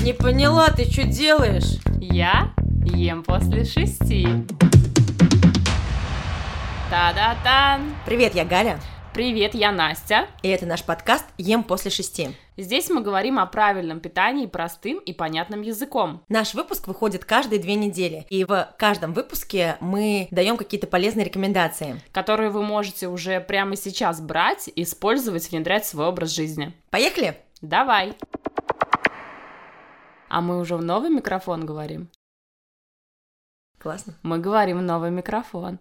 Не поняла, ты что делаешь? Я ем после шести. Та-да-тан! Привет, я Галя, Привет, я Настя. и это наш подкаст «Ем после шести». Здесь мы говорим о правильном питании простым и понятным языком. Наш выпуск выходит каждые две недели, и в каждом выпуске мы даем какие-то полезные рекомендации. которые вы можете уже прямо сейчас брать, использовать, внедрять в свой образ жизни. Поехали? Давай! А мы уже в новый микрофон говорим. Классно. Мы говорим в новый микрофон.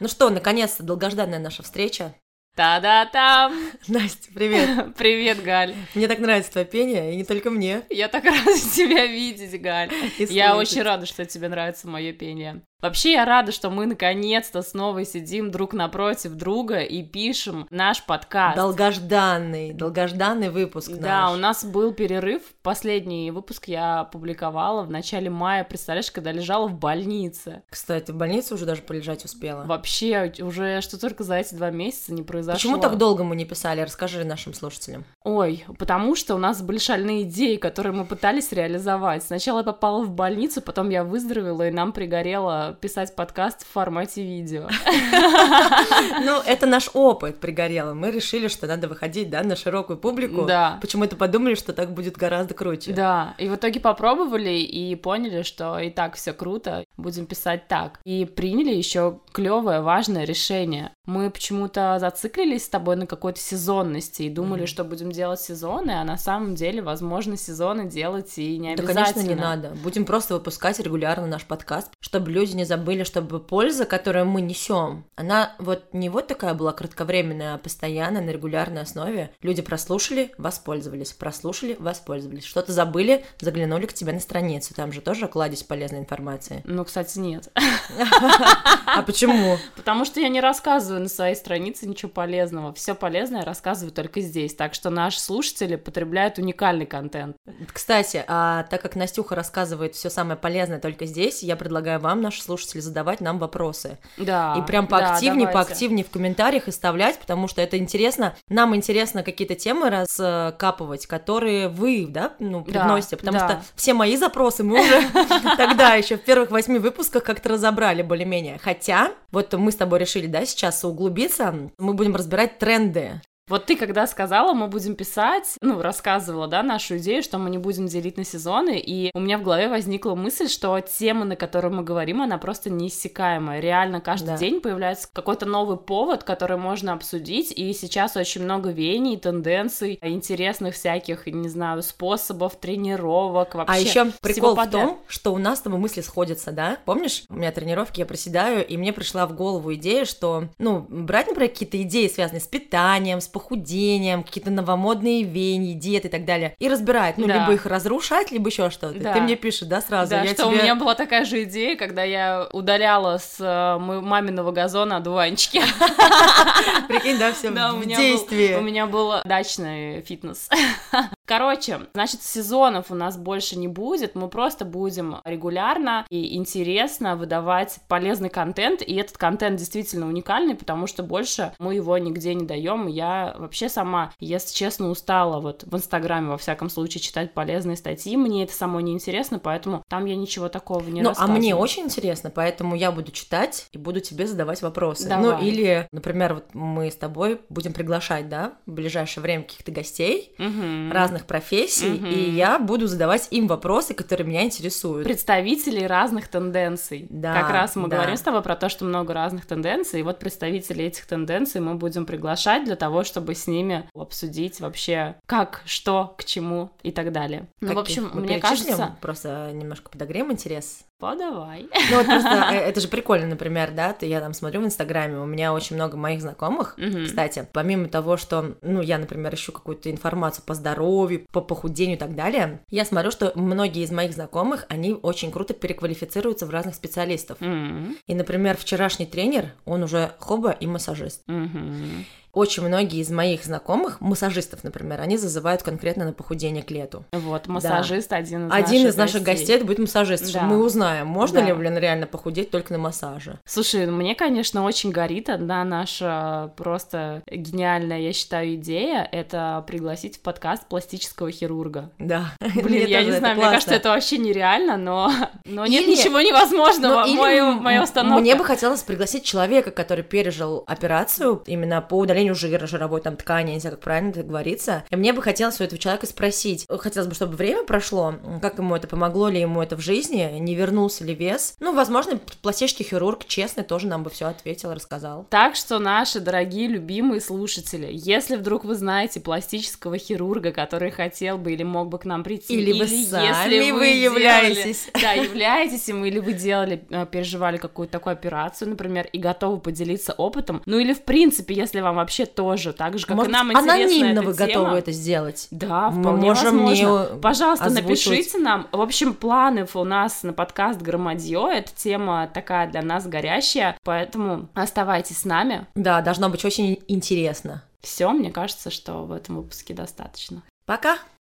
Ну что, наконец-то долгожданная наша встреча. Та-да-там! Настя, привет. Привет, Галь. Мне так нравится твое пение, и не только мне. Я так рада тебя видеть, Галь. Я очень рада, что тебе нравится мое пение. Вообще, я рада, что мы наконец-то снова сидим друг напротив друга и пишем наш подкаст. Долгожданный, долгожданный выпуск Да, наш. у нас был перерыв. Последний выпуск я опубликовала в начале мая, представляешь, когда лежала в больнице. Кстати, в больнице уже даже полежать успела. Вообще, уже что только за эти два месяца не произошло. Почему так долго мы не писали? Расскажи нашим слушателям. Ой, потому что у нас были шальные идеи, которые мы пытались реализовать. Сначала я попала в больницу, потом я выздоровела, и нам писать подкаст в формате видео. Ну, это наш опыт пригорело. Мы решили, что надо выходить, да, на широкую публику. Да. Почему-то подумали, что так будет гораздо круче. Да, и в итоге попробовали и поняли, что и так все круто, будем писать так. И приняли еще клевое, важное решение. Мы почему-то зациклились с тобой на какой-то сезонности и думали, Мгм. что будем делать сезоны, а на самом деле, возможно, сезоны делать и не Да, обязательно. конечно, не надо. Будем просто выпускать регулярно наш подкаст, чтобы люди не забыли, чтобы польза, которую мы несем, она вот не вот такая была кратковременная, а постоянная, на регулярной основе. Люди прослушали, воспользовались, прослушали, воспользовались. Что-то забыли, заглянули к тебе на страницу. Там же тоже кладезь полезной информации. Ну, кстати, нет. А почему? Потому что я не рассказываю на своей странице ничего полезного. Все полезное рассказываю только здесь. Так что наши слушатели потребляют уникальный контент. Кстати, а так как Настюха рассказывает все самое полезное только здесь, я предлагаю вам, наши слушатели, задавать нам вопросы. Да. И прям да, поактивнее, давайте. поактивнее в комментариях и вставлять, потому что это интересно. Нам интересно какие-то темы раскапывать, которые вы, да, ну, Да, приносите, потому да. что все мои запросы мы уже тогда еще в первых восьми выпусках как-то разобрали более-менее. Хотя, вот мы с тобой решили, да, сейчас углубиться, мы будем разбирать тренды. Вот ты когда сказала, мы будем писать, ну, рассказывала, да, нашу идею, что мы не будем делить на сезоны, и у меня в голове возникла мысль, что тема, на которую мы говорим, она просто неиссякаемая. Реально каждый Да. день появляется какой-то новый повод, который можно обсудить, и сейчас очень много веяний, тенденций, интересных всяких, не знаю, способов, тренировок, вообще А еще прикол в том, что у нас тобой мысли сходятся, да? Помнишь, у меня тренировки, я проседаю, и мне пришла в голову идея, что, ну, брать, например, какие-то идеи, связанные с питанием, с похудением, какие-то новомодные веяния, диеты и так далее, и разбирать, ну, Да. либо их разрушать, либо еще что-то. Да. Ты мне пишешь, да, сразу? Да, я что тебе... у меня была такая же идея, когда я удаляла с э, маминого газона одуванчики. Прикинь, да, все в действии. у меня был дачный фитнес. Короче, значит, сезонов у нас больше не будет, мы просто будем регулярно и интересно выдавать полезный контент, и этот контент действительно уникальный, потому что больше мы его нигде не даем. Я вообще сама, если честно, устала вот в Инстаграме, во всяком случае, читать полезные статьи, мне это самой не интересно, поэтому там я ничего такого не Ну, а мне очень интересно, поэтому я буду читать и буду тебе задавать вопросы. Давай. Ну, или, например, вот мы с тобой будем приглашать, да, в ближайшее время каких-то гостей, Мгм. разных профессий, Мгм. и я буду задавать им вопросы, которые меня интересуют. представителей разных тенденций. Да, как раз мы да. говорим с тобой про то, что много разных тенденций, и вот представителей этих тенденций мы будем приглашать для того, чтобы с ними обсудить вообще как, что, к чему и так далее. Ну, в общем, Мы мне кажется... Просто немножко подогреем интерес. Подавай. Ну вот просто э, это же прикольно, например, да, ты, я там смотрю в Инстаграме, у меня очень много моих знакомых, Мгм. кстати, помимо того, что, ну, я, например, ищу какую-то информацию по здоровью, по похудению и так далее, я смотрю, что многие из моих знакомых, они очень круто переквалифицируются в разных специалистов. М, И, например, вчерашний тренер, он уже хоба и массажист. мгм. Очень многие из моих знакомых, массажистов, например, они зазывают конкретно на похудение к лету. Вот, массажист да. один из Один наших из наших гостей. гостей это будет массажист. Да. Мы узнаем, можно да. ли, блин, реально похудеть только на массаже. Слушай, ну, мне, конечно, очень горит одна наша просто гениальная, я считаю, идея. Это пригласить в подкаст пластического хирурга. Да. Блин, я не знаю, мне кажется, это вообще нереально, но, но нет ничего невозможного в моей установке. Мне бы хотелось пригласить человека, который пережил операцию именно по удалению жира, жировой там ткани, не знаю, как правильно это говорится. И мне бы хотелось у этого человека спросить, хотелось бы, чтобы время прошло, как ему это помогло ли ему это в жизни, не вернулся ли вес. Ну, возможно, пластический хирург честный тоже нам бы все ответил, рассказал. Так что, наши дорогие, любимые слушатели, если вдруг вы знаете пластического хирурга, который хотел бы или мог бы к нам прийти, или, или вы сами если вы, вы являетесь, делали, да, являетесь им, или вы делали, э, переживали какую-то такую операцию, например, и готовы поделиться опытом, ну или в принципе, если вам вообще тоже, так же как Может, и нам интересна анонимно вы тема, готовы это сделать? Да, Мы вполне можем возможно. не Пожалуйста, озвучивать. напишите нам. В общем, планы у нас на подкаст Громадье. Эта тема такая для нас горящая, поэтому оставайтесь с нами. Да, должно быть очень интересно. Все, мне кажется, что в этом выпуске достаточно. Пока!